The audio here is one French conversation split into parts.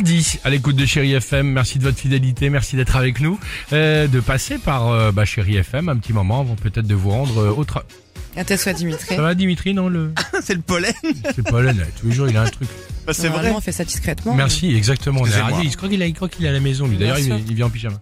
Mardi à l'écoute de Chéri FM, merci de votre fidélité, merci d'être avec nous, euh, de passer par euh, bah, Chéri FM un petit moment avant peut-être de vous rendre euh, au tra- À tes souhaits, Dimitri. Ça va Dimitri, non le... C'est le pollen. C'est le net, tous les jours il a un truc. Bah, c'est vrai. Normalement, on fait ça discrètement. Merci, exactement. on est Excusez-moi. ravis. Je crois qu'il a- il croit qu'il est à la maison lui, d'ailleurs Bien il, sûr. il vient en pyjama.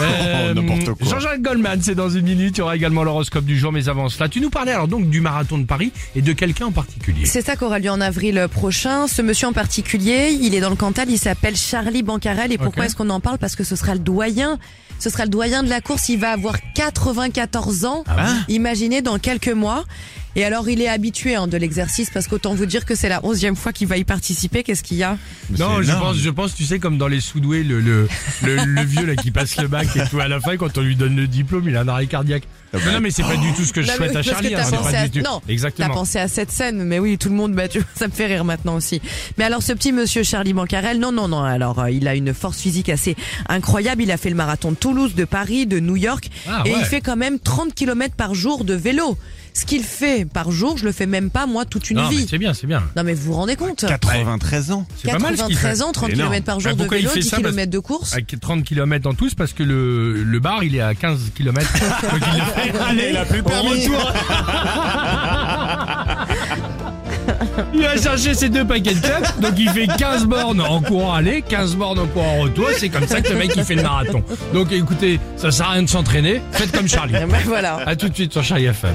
Euh, quoi. Jean-Jacques Goldman, c'est dans une minute, il y aura également l'horoscope du jour, mais avant cela, tu nous parlais alors donc du marathon de Paris et de quelqu'un en particulier. C'est ça qu'aura lieu en avril prochain. Ce monsieur en particulier, il est dans le Cantal, il s'appelle Charlie Bancarel. Et pourquoi est-ce qu'on en parle? Parce que ce sera le doyen. Ce sera le doyen de la course. Il va avoir 94 ans. Ah Imaginez dans quelques mois. Et alors, il est habitué hein, de l'exercice parce qu'autant vous dire que c'est la onzième fois qu'il va y participer. Qu'est-ce qu'il y a? Non, je pense, je pense, tu sais, comme dans les soudoués, le, le, le, le vieux là qui passe le bac et tout à la fin, quand on lui donne le diplôme, il a un arrêt cardiaque. Non, non, mais c'est pas du tout ce que je Non, souhaite à Charlie. t'as hein, pas à- du tout. non, T'as Exactement. pensé à cette scène, mais oui, tout le monde, bah, tu- ça me fait rire maintenant aussi. Mais alors, ce petit monsieur Charlie Bancarel, non, non, non. Alors, euh, il a une force physique assez incroyable. Il a fait le marathon de Toulouse, de Paris, de New York, Ah, et ouais. il fait quand même 30 km par jour de vélo. Ce qu'il fait par jour, je le fais même pas moi toute une Non, mais vie. c'est bien, c'est bien. Non, mais vous vous rendez compte 93 ans. C'est pas mal ce qu'il fait. 93 ans, 30 C'est énorme. km par jour Bah, de pourquoi il vélo, fait 10 ça Parce- km de course. Avec 30 km en tous parce que le, le bar il est à 15 km. Donc il le fait aller, Il a plus permis. retour. Il va chercher ses deux paquets de clopes, donc il fait 15 bornes en courant aller, 15 bornes en courant retour, c'est comme ça que le mec il fait le marathon. Donc écoutez, ça sert à rien de s'entraîner, faites comme Charlie. Ben, voilà. A tout de suite sur Charlie FM.